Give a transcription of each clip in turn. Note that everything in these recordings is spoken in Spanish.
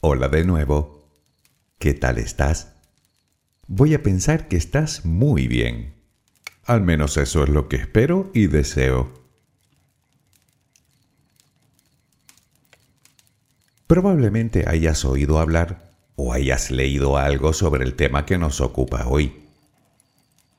Hola de nuevo. ¿Qué tal estás? Voy a pensar que estás muy bien. Al menos eso es lo que espero y deseo. Probablemente hayas oído hablar o hayas leído algo sobre el tema que nos ocupa hoy.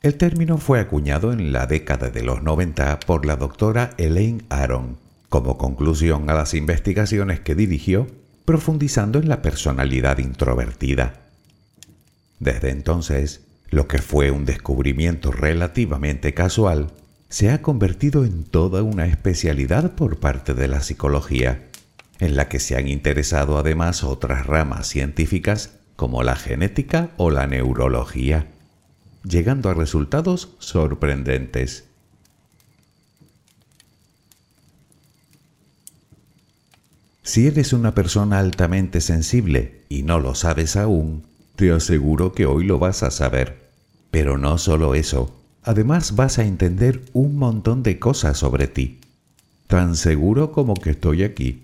El término fue acuñado en la década de los 90 por la doctora Elaine Aron como conclusión a las investigaciones que dirigió profundizando en la personalidad introvertida. Desde entonces, lo que fue un descubrimiento relativamente casual se ha convertido en toda una especialidad por parte de la psicología, en la que se han interesado además otras ramas científicas como la genética o la neurología, llegando a resultados sorprendentes. Si eres una persona altamente sensible y no lo sabes aún, te aseguro que hoy lo vas a saber. Pero no solo eso, además vas a entender un montón de cosas sobre ti. Tan seguro como que estoy aquí.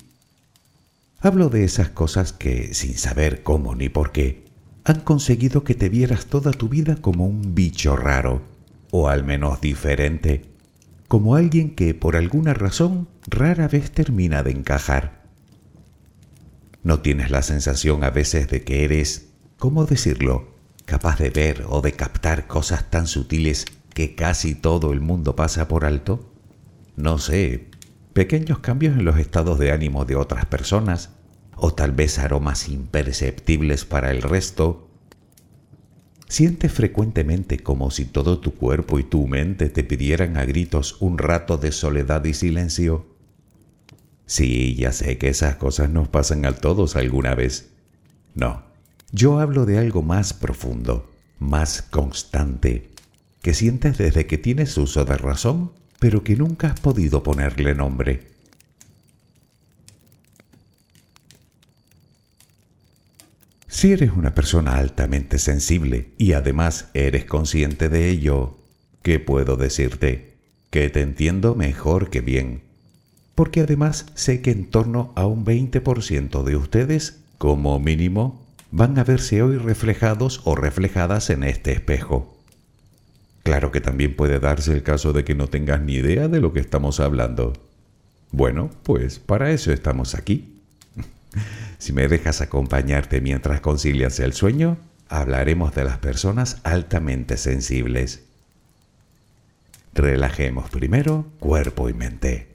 Hablo de esas cosas que, sin saber cómo ni por qué, han conseguido que te vieras toda tu vida como un bicho raro, o al menos diferente, como alguien que por alguna razón rara vez termina de encajar. ¿No tienes la sensación a veces de que eres, ¿cómo decirlo?, capaz de ver o de captar cosas tan sutiles que casi todo el mundo pasa por alto? No sé, pequeños cambios en los estados de ánimo de otras personas, o tal vez aromas imperceptibles para el resto. Sientes frecuentemente como si todo tu cuerpo y tu mente te pidieran a gritos un rato de soledad y silencio. Sí, ya sé que esas cosas nos pasan a todos alguna vez. No, yo hablo de algo más profundo, más constante, que sientes desde que tienes uso de razón, pero que nunca has podido ponerle nombre. Si eres una persona altamente sensible y además eres consciente de ello, ¿qué puedo decirte? Que te entiendo mejor que bien porque además sé que en torno a un 20% de ustedes, como mínimo, van a verse hoy reflejados o reflejadas en este espejo. Claro que también puede darse el caso de que no tengas ni idea de lo que estamos hablando. Bueno, pues para eso estamos aquí. si me dejas acompañarte mientras concilias el sueño, hablaremos de las personas altamente sensibles. Relajemos primero cuerpo y mente.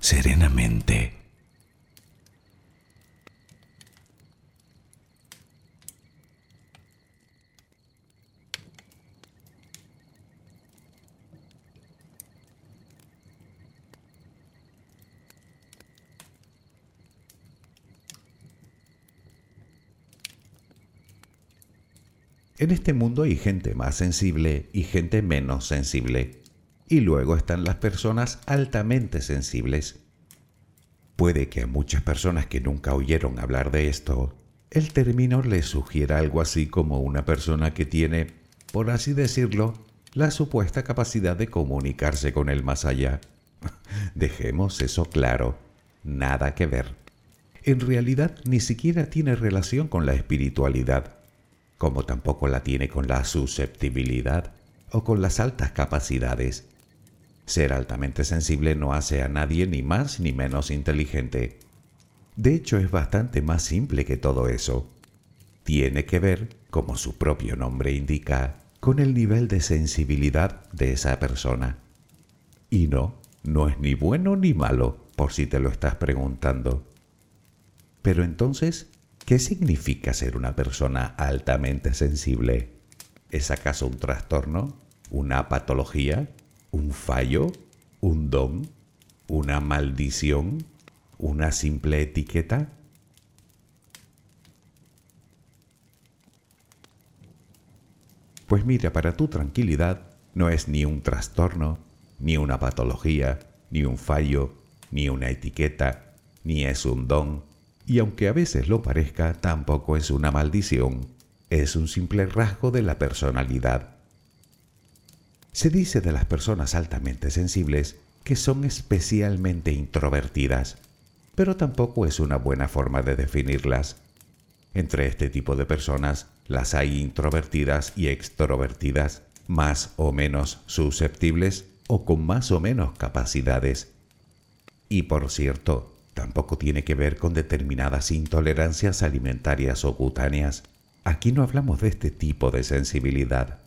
serenamente. En este mundo hay gente más sensible y gente menos sensible. Y luego están las personas altamente sensibles. Puede que a muchas personas que nunca oyeron hablar de esto, el término les sugiera algo así como una persona que tiene, por así decirlo, la supuesta capacidad de comunicarse con el más allá. Dejemos eso claro, nada que ver. En realidad ni siquiera tiene relación con la espiritualidad, como tampoco la tiene con la susceptibilidad o con las altas capacidades. Ser altamente sensible no hace a nadie ni más ni menos inteligente. De hecho, es bastante más simple que todo eso. Tiene que ver, como su propio nombre indica, con el nivel de sensibilidad de esa persona. Y no, no es ni bueno ni malo, por si te lo estás preguntando. Pero entonces, ¿qué significa ser una persona altamente sensible? ¿Es acaso un trastorno? ¿Una patología? Un fallo, un don, una maldición, una simple etiqueta? Pues mira, para tu tranquilidad no es ni un trastorno, ni una patología, ni un fallo, ni una etiqueta, ni es un don, y aunque a veces lo parezca, tampoco es una maldición, es un simple rasgo de la personalidad se dice de las personas altamente sensibles que son especialmente introvertidas, pero tampoco es una buena forma de definirlas. Entre este tipo de personas las hay introvertidas y extrovertidas, más o menos susceptibles o con más o menos capacidades. Y por cierto, tampoco tiene que ver con determinadas intolerancias alimentarias o cutáneas. Aquí no hablamos de este tipo de sensibilidad.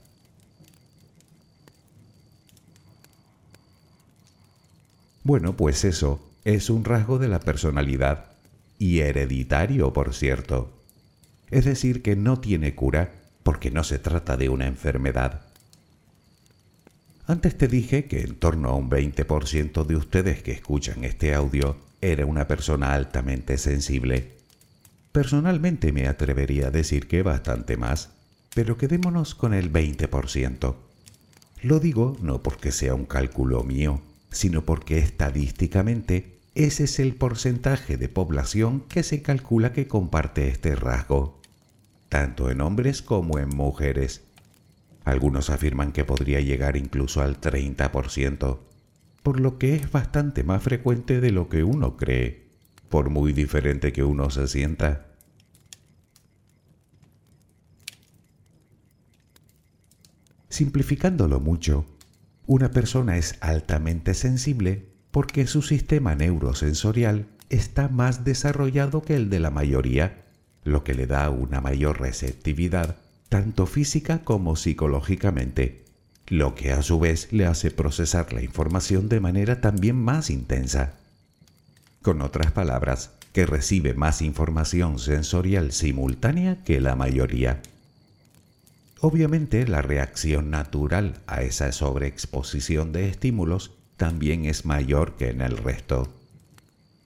Bueno, pues eso es un rasgo de la personalidad y hereditario, por cierto. Es decir, que no tiene cura porque no se trata de una enfermedad. Antes te dije que en torno a un 20% de ustedes que escuchan este audio era una persona altamente sensible. Personalmente me atrevería a decir que bastante más, pero quedémonos con el 20%. Lo digo no porque sea un cálculo mío, sino porque estadísticamente ese es el porcentaje de población que se calcula que comparte este rasgo, tanto en hombres como en mujeres. Algunos afirman que podría llegar incluso al 30%, por lo que es bastante más frecuente de lo que uno cree, por muy diferente que uno se sienta. Simplificándolo mucho, una persona es altamente sensible porque su sistema neurosensorial está más desarrollado que el de la mayoría, lo que le da una mayor receptividad, tanto física como psicológicamente, lo que a su vez le hace procesar la información de manera también más intensa. Con otras palabras, que recibe más información sensorial simultánea que la mayoría. Obviamente la reacción natural a esa sobreexposición de estímulos también es mayor que en el resto.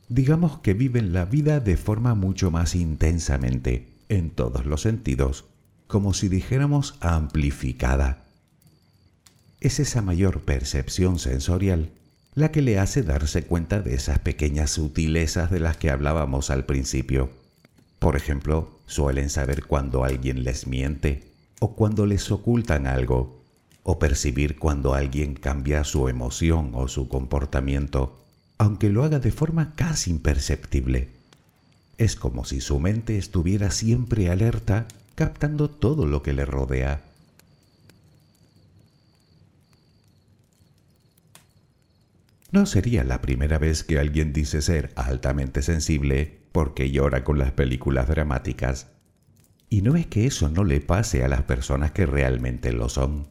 Digamos que viven la vida de forma mucho más intensamente, en todos los sentidos, como si dijéramos amplificada. Es esa mayor percepción sensorial la que le hace darse cuenta de esas pequeñas sutilezas de las que hablábamos al principio. Por ejemplo, suelen saber cuando alguien les miente o cuando les ocultan algo, o percibir cuando alguien cambia su emoción o su comportamiento, aunque lo haga de forma casi imperceptible. Es como si su mente estuviera siempre alerta, captando todo lo que le rodea. No sería la primera vez que alguien dice ser altamente sensible porque llora con las películas dramáticas. Y no es que eso no le pase a las personas que realmente lo son.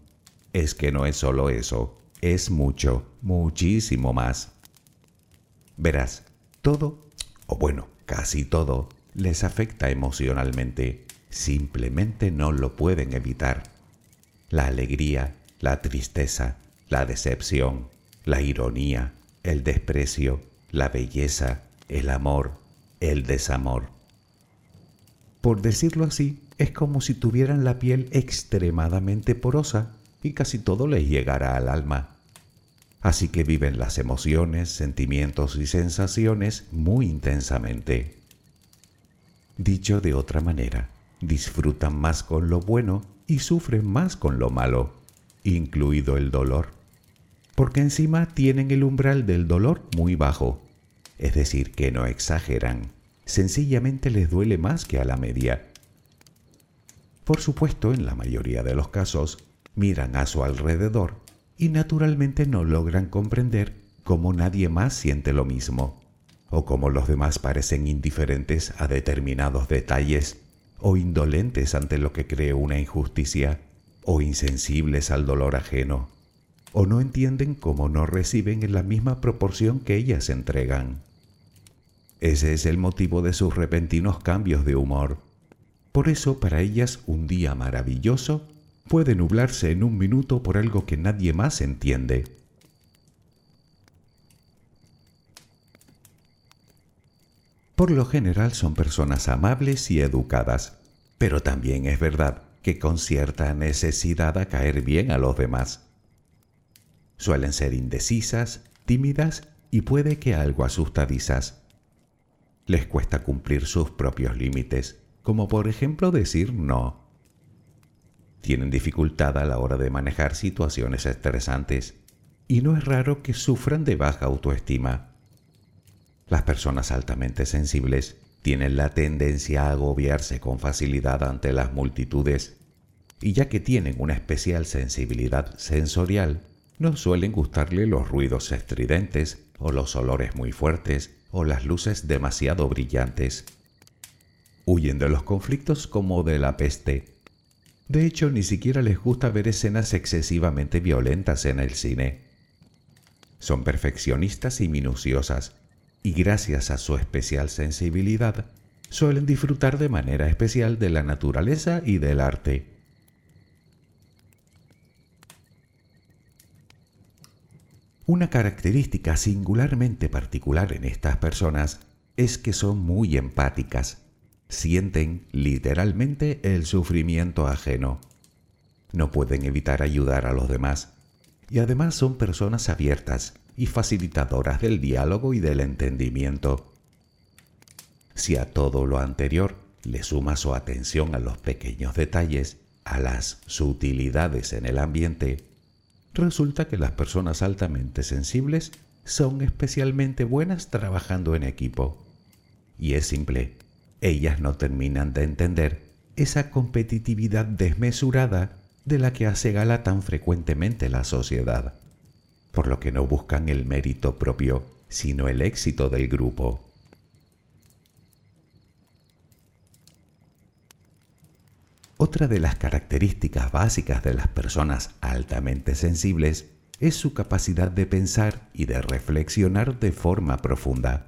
Es que no es solo eso, es mucho, muchísimo más. Verás, todo, o bueno, casi todo, les afecta emocionalmente. Simplemente no lo pueden evitar. La alegría, la tristeza, la decepción, la ironía, el desprecio, la belleza, el amor, el desamor. Por decirlo así, es como si tuvieran la piel extremadamente porosa y casi todo les llegará al alma. Así que viven las emociones, sentimientos y sensaciones muy intensamente. Dicho de otra manera, disfrutan más con lo bueno y sufren más con lo malo, incluido el dolor, porque encima tienen el umbral del dolor muy bajo, es decir, que no exageran, sencillamente les duele más que a la media. Por supuesto, en la mayoría de los casos, miran a su alrededor y naturalmente no logran comprender cómo nadie más siente lo mismo, o cómo los demás parecen indiferentes a determinados detalles, o indolentes ante lo que cree una injusticia, o insensibles al dolor ajeno, o no entienden cómo no reciben en la misma proporción que ellas entregan. Ese es el motivo de sus repentinos cambios de humor. Por eso para ellas un día maravilloso puede nublarse en un minuto por algo que nadie más entiende. Por lo general son personas amables y educadas, pero también es verdad que con cierta necesidad a caer bien a los demás. Suelen ser indecisas, tímidas y puede que algo asustadizas. Les cuesta cumplir sus propios límites, como por ejemplo decir no tienen dificultad a la hora de manejar situaciones estresantes y no es raro que sufran de baja autoestima. Las personas altamente sensibles tienen la tendencia a agobiarse con facilidad ante las multitudes y ya que tienen una especial sensibilidad sensorial, no suelen gustarle los ruidos estridentes o los olores muy fuertes o las luces demasiado brillantes. Huyen de los conflictos como de la peste de hecho, ni siquiera les gusta ver escenas excesivamente violentas en el cine. Son perfeccionistas y minuciosas, y gracias a su especial sensibilidad, suelen disfrutar de manera especial de la naturaleza y del arte. Una característica singularmente particular en estas personas es que son muy empáticas. Sienten literalmente el sufrimiento ajeno. No pueden evitar ayudar a los demás y además son personas abiertas y facilitadoras del diálogo y del entendimiento. Si a todo lo anterior le suma su atención a los pequeños detalles, a las sutilidades en el ambiente, resulta que las personas altamente sensibles son especialmente buenas trabajando en equipo. Y es simple, ellas no terminan de entender esa competitividad desmesurada de la que hace gala tan frecuentemente la sociedad, por lo que no buscan el mérito propio, sino el éxito del grupo. Otra de las características básicas de las personas altamente sensibles es su capacidad de pensar y de reflexionar de forma profunda,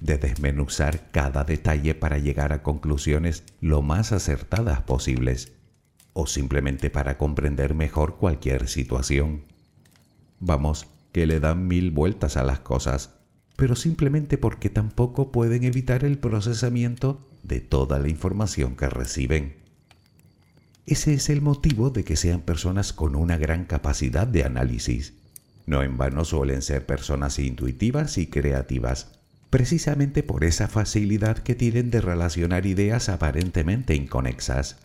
de desmenuzar cada detalle para llegar a conclusiones lo más acertadas posibles o simplemente para comprender mejor cualquier situación. Vamos, que le dan mil vueltas a las cosas, pero simplemente porque tampoco pueden evitar el procesamiento de toda la información que reciben. Ese es el motivo de que sean personas con una gran capacidad de análisis. No en vano suelen ser personas intuitivas y creativas, precisamente por esa facilidad que tienen de relacionar ideas aparentemente inconexas.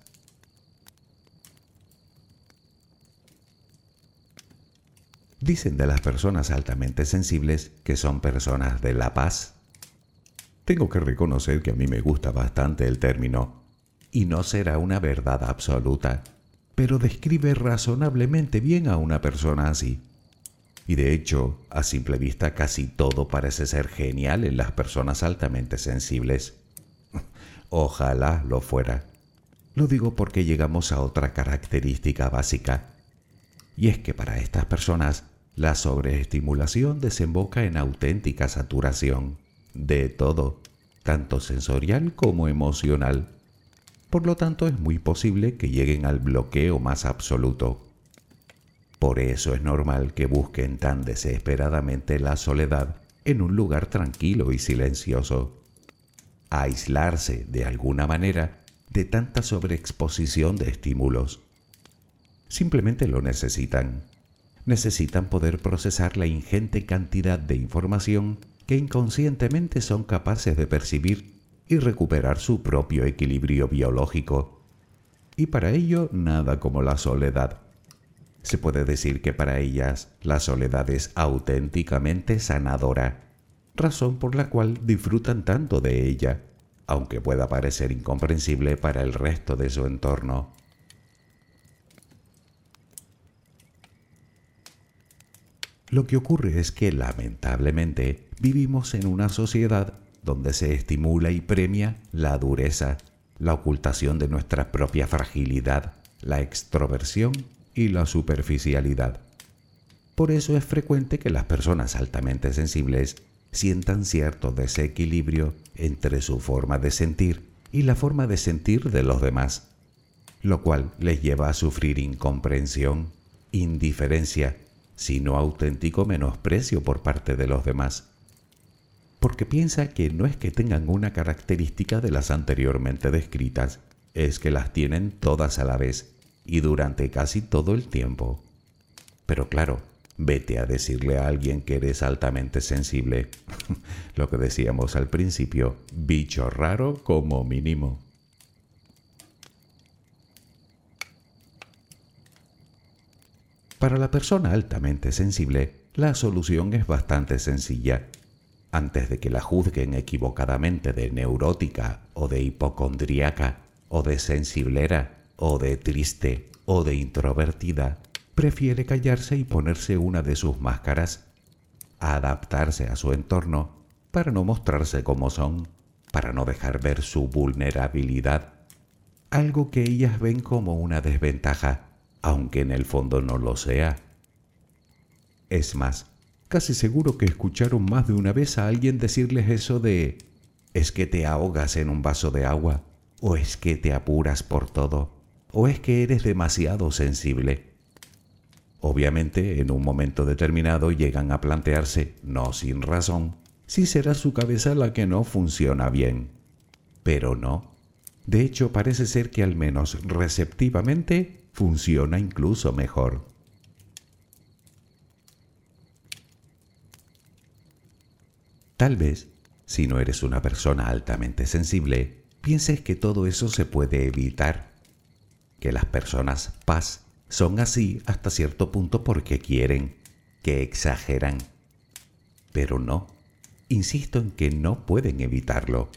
Dicen de las personas altamente sensibles que son personas de la paz. Tengo que reconocer que a mí me gusta bastante el término, y no será una verdad absoluta, pero describe razonablemente bien a una persona así. Y de hecho, a simple vista casi todo parece ser genial en las personas altamente sensibles. Ojalá lo fuera. Lo digo porque llegamos a otra característica básica, y es que para estas personas la sobreestimulación desemboca en auténtica saturación de todo, tanto sensorial como emocional. Por lo tanto, es muy posible que lleguen al bloqueo más absoluto. Por eso es normal que busquen tan desesperadamente la soledad en un lugar tranquilo y silencioso. aislarse de alguna manera de tanta sobreexposición de estímulos. Simplemente lo necesitan necesitan poder procesar la ingente cantidad de información que inconscientemente son capaces de percibir y recuperar su propio equilibrio biológico. Y para ello nada como la soledad. Se puede decir que para ellas la soledad es auténticamente sanadora, razón por la cual disfrutan tanto de ella, aunque pueda parecer incomprensible para el resto de su entorno. Lo que ocurre es que lamentablemente vivimos en una sociedad donde se estimula y premia la dureza, la ocultación de nuestra propia fragilidad, la extroversión y la superficialidad. Por eso es frecuente que las personas altamente sensibles sientan cierto desequilibrio entre su forma de sentir y la forma de sentir de los demás, lo cual les lleva a sufrir incomprensión, indiferencia sino auténtico menosprecio por parte de los demás, porque piensa que no es que tengan una característica de las anteriormente descritas, es que las tienen todas a la vez y durante casi todo el tiempo. Pero claro, vete a decirle a alguien que eres altamente sensible, lo que decíamos al principio, bicho raro como mínimo. Para la persona altamente sensible, la solución es bastante sencilla. Antes de que la juzguen equivocadamente de neurótica o de hipocondríaca o de sensiblera o de triste o de introvertida, prefiere callarse y ponerse una de sus máscaras, adaptarse a su entorno para no mostrarse como son, para no dejar ver su vulnerabilidad, algo que ellas ven como una desventaja aunque en el fondo no lo sea. Es más, Casi seguro que escucharon más de una vez a alguien decirles eso de es que te ahogas en un vaso de agua, o es que te apuras por todo, o es que eres demasiado sensible. Obviamente, en un momento determinado llegan a plantearse, no sin razón, si será su cabeza la que no funciona bien. Pero no. De hecho, parece ser que al menos receptivamente funciona incluso mejor. Tal vez, si no eres una persona altamente sensible, pienses que todo eso se puede evitar, que las personas paz son así hasta cierto punto porque quieren, que exageran. Pero no, insisto en que no pueden evitarlo,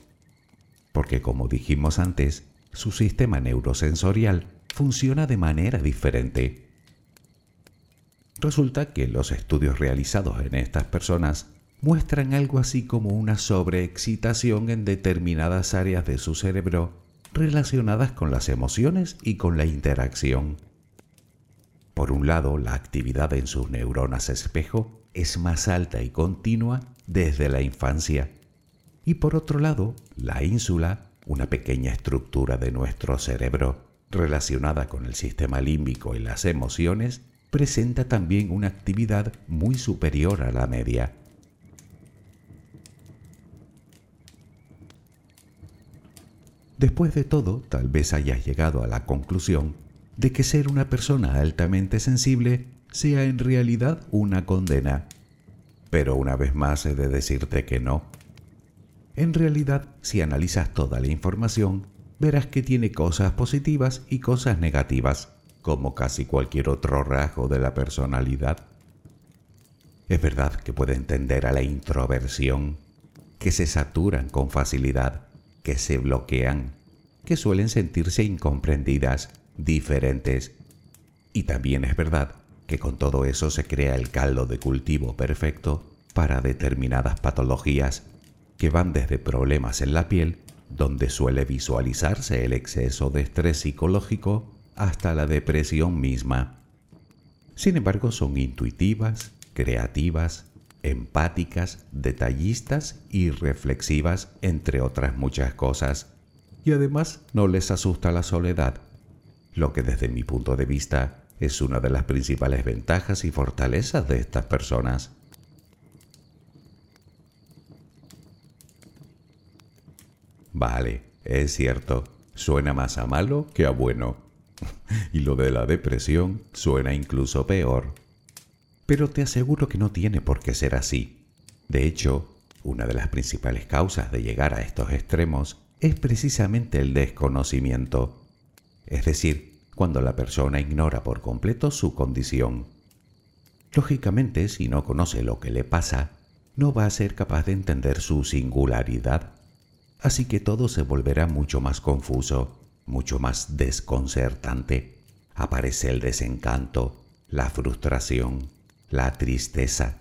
porque como dijimos antes, su sistema neurosensorial funciona de manera diferente. Resulta que los estudios realizados en estas personas muestran algo así como una sobreexcitación en determinadas áreas de su cerebro relacionadas con las emociones y con la interacción. Por un lado, la actividad en sus neuronas espejo es más alta y continua desde la infancia. Y por otro lado, la ínsula, una pequeña estructura de nuestro cerebro relacionada con el sistema límbico y las emociones, presenta también una actividad muy superior a la media. Después de todo, tal vez hayas llegado a la conclusión de que ser una persona altamente sensible sea en realidad una condena. Pero una vez más he de decirte que no. En realidad, si analizas toda la información, verás que tiene cosas positivas y cosas negativas, como casi cualquier otro rasgo de la personalidad. Es verdad que puede entender a la introversión, que se saturan con facilidad, que se bloquean, que suelen sentirse incomprendidas, diferentes. Y también es verdad que con todo eso se crea el caldo de cultivo perfecto para determinadas patologías que van desde problemas en la piel, donde suele visualizarse el exceso de estrés psicológico, hasta la depresión misma. Sin embargo, son intuitivas, creativas, empáticas, detallistas y reflexivas, entre otras muchas cosas. Y además no les asusta la soledad, lo que desde mi punto de vista es una de las principales ventajas y fortalezas de estas personas. Vale, es cierto, suena más a malo que a bueno. y lo de la depresión suena incluso peor pero te aseguro que no tiene por qué ser así. De hecho, una de las principales causas de llegar a estos extremos es precisamente el desconocimiento, es decir, cuando la persona ignora por completo su condición. Lógicamente, si no conoce lo que le pasa, no va a ser capaz de entender su singularidad, así que todo se volverá mucho más confuso, mucho más desconcertante. Aparece el desencanto, la frustración, la tristeza.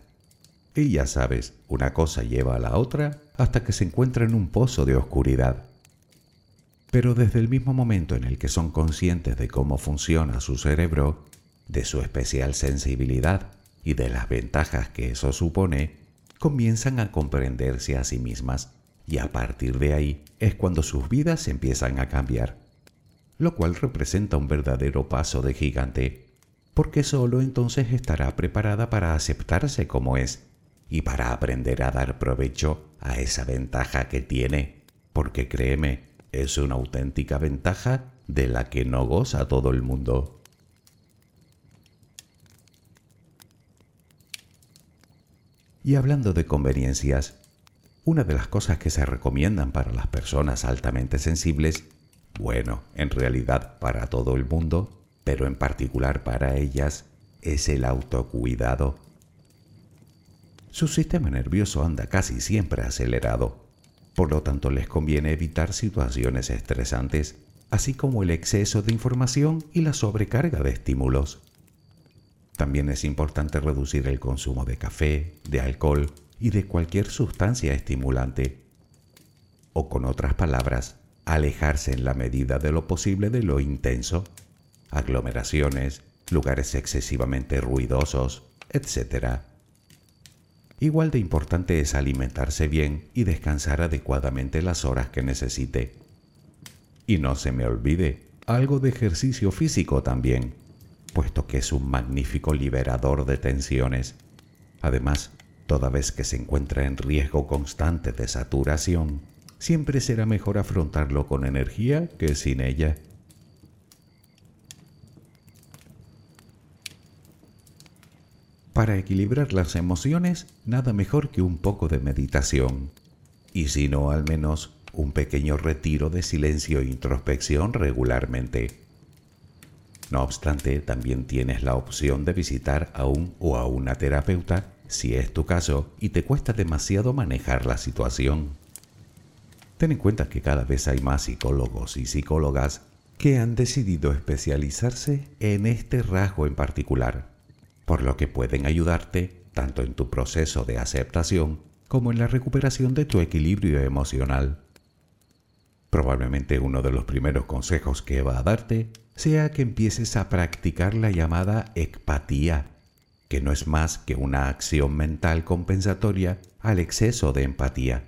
Y ya sabes, una cosa lleva a la otra hasta que se encuentra en un pozo de oscuridad. Pero desde el mismo momento en el que son conscientes de cómo funciona su cerebro, de su especial sensibilidad y de las ventajas que eso supone, comienzan a comprenderse a sí mismas y a partir de ahí es cuando sus vidas empiezan a cambiar, lo cual representa un verdadero paso de gigante porque solo entonces estará preparada para aceptarse como es y para aprender a dar provecho a esa ventaja que tiene, porque créeme, es una auténtica ventaja de la que no goza todo el mundo. Y hablando de conveniencias, una de las cosas que se recomiendan para las personas altamente sensibles, bueno, en realidad para todo el mundo, pero en particular para ellas es el autocuidado. Su sistema nervioso anda casi siempre acelerado, por lo tanto les conviene evitar situaciones estresantes, así como el exceso de información y la sobrecarga de estímulos. También es importante reducir el consumo de café, de alcohol y de cualquier sustancia estimulante. O con otras palabras, alejarse en la medida de lo posible de lo intenso aglomeraciones, lugares excesivamente ruidosos, etc. igual de importante es alimentarse bien y descansar adecuadamente las horas que necesite. Y no se me olvide, algo de ejercicio físico también, puesto que es un magnífico liberador de tensiones. Además, toda vez que se encuentra en riesgo constante de saturación, siempre será mejor afrontarlo con energía que sin ella. Para equilibrar las emociones, nada mejor que un poco de meditación. Y si no, al menos un pequeño retiro de silencio e introspección regularmente. No obstante, también tienes la opción de visitar a un o a una terapeuta si es tu caso y te cuesta demasiado manejar la situación. Ten en cuenta que cada vez hay más psicólogos y psicólogas que han decidido especializarse en este rasgo en particular por lo que pueden ayudarte tanto en tu proceso de aceptación como en la recuperación de tu equilibrio emocional. Probablemente uno de los primeros consejos que va a darte sea que empieces a practicar la llamada ecpatía, que no es más que una acción mental compensatoria al exceso de empatía.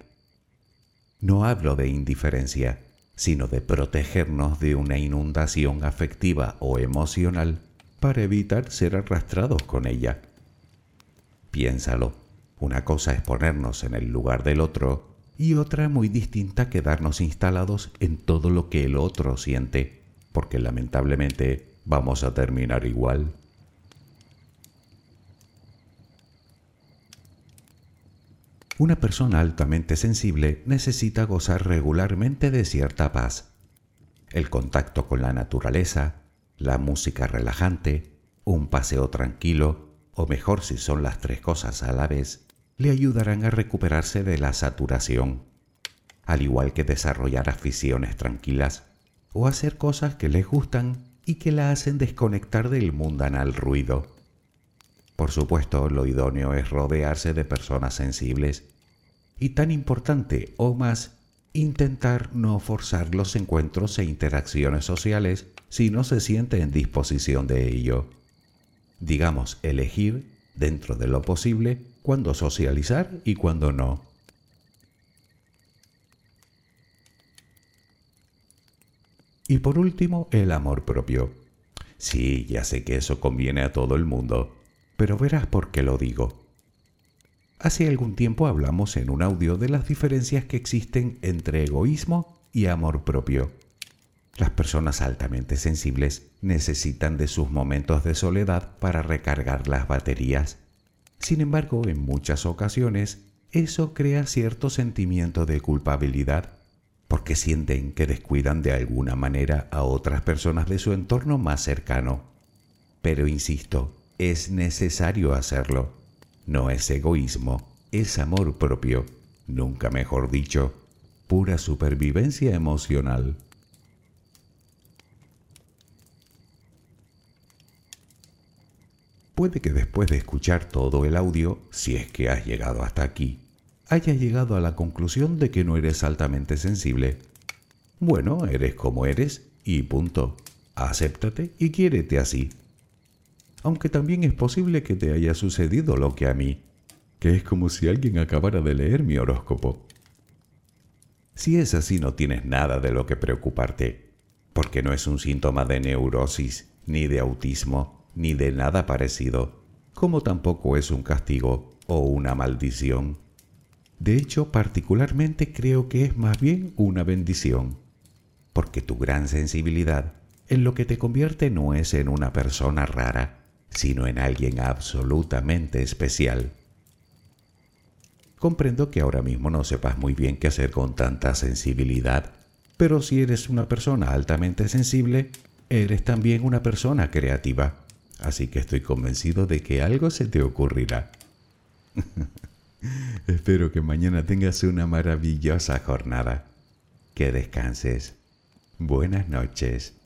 No hablo de indiferencia, sino de protegernos de una inundación afectiva o emocional para evitar ser arrastrados con ella. Piénsalo, una cosa es ponernos en el lugar del otro y otra muy distinta quedarnos instalados en todo lo que el otro siente, porque lamentablemente vamos a terminar igual. Una persona altamente sensible necesita gozar regularmente de cierta paz. El contacto con la naturaleza, la música relajante, un paseo tranquilo, o mejor si son las tres cosas a la vez, le ayudarán a recuperarse de la saturación, al igual que desarrollar aficiones tranquilas o hacer cosas que les gustan y que la hacen desconectar del mundanal ruido. Por supuesto, lo idóneo es rodearse de personas sensibles y tan importante o más intentar no forzar los encuentros e interacciones sociales si no se siente en disposición de ello. Digamos, elegir, dentro de lo posible, cuándo socializar y cuándo no. Y por último, el amor propio. Sí, ya sé que eso conviene a todo el mundo, pero verás por qué lo digo. Hace algún tiempo hablamos en un audio de las diferencias que existen entre egoísmo y amor propio. Las personas altamente sensibles necesitan de sus momentos de soledad para recargar las baterías. Sin embargo, en muchas ocasiones, eso crea cierto sentimiento de culpabilidad, porque sienten que descuidan de alguna manera a otras personas de su entorno más cercano. Pero insisto, es necesario hacerlo no es egoísmo, es amor propio, nunca mejor dicho, pura supervivencia emocional. Puede que después de escuchar todo el audio, si es que has llegado hasta aquí, hayas llegado a la conclusión de que no eres altamente sensible. Bueno, eres como eres y punto. Acéptate y quiérete así aunque también es posible que te haya sucedido lo que a mí, que es como si alguien acabara de leer mi horóscopo. Si es así no tienes nada de lo que preocuparte, porque no es un síntoma de neurosis, ni de autismo, ni de nada parecido, como tampoco es un castigo o una maldición. De hecho, particularmente creo que es más bien una bendición, porque tu gran sensibilidad en lo que te convierte no es en una persona rara, sino en alguien absolutamente especial. Comprendo que ahora mismo no sepas muy bien qué hacer con tanta sensibilidad, pero si eres una persona altamente sensible, eres también una persona creativa, así que estoy convencido de que algo se te ocurrirá. Espero que mañana tengas una maravillosa jornada. Que descanses. Buenas noches.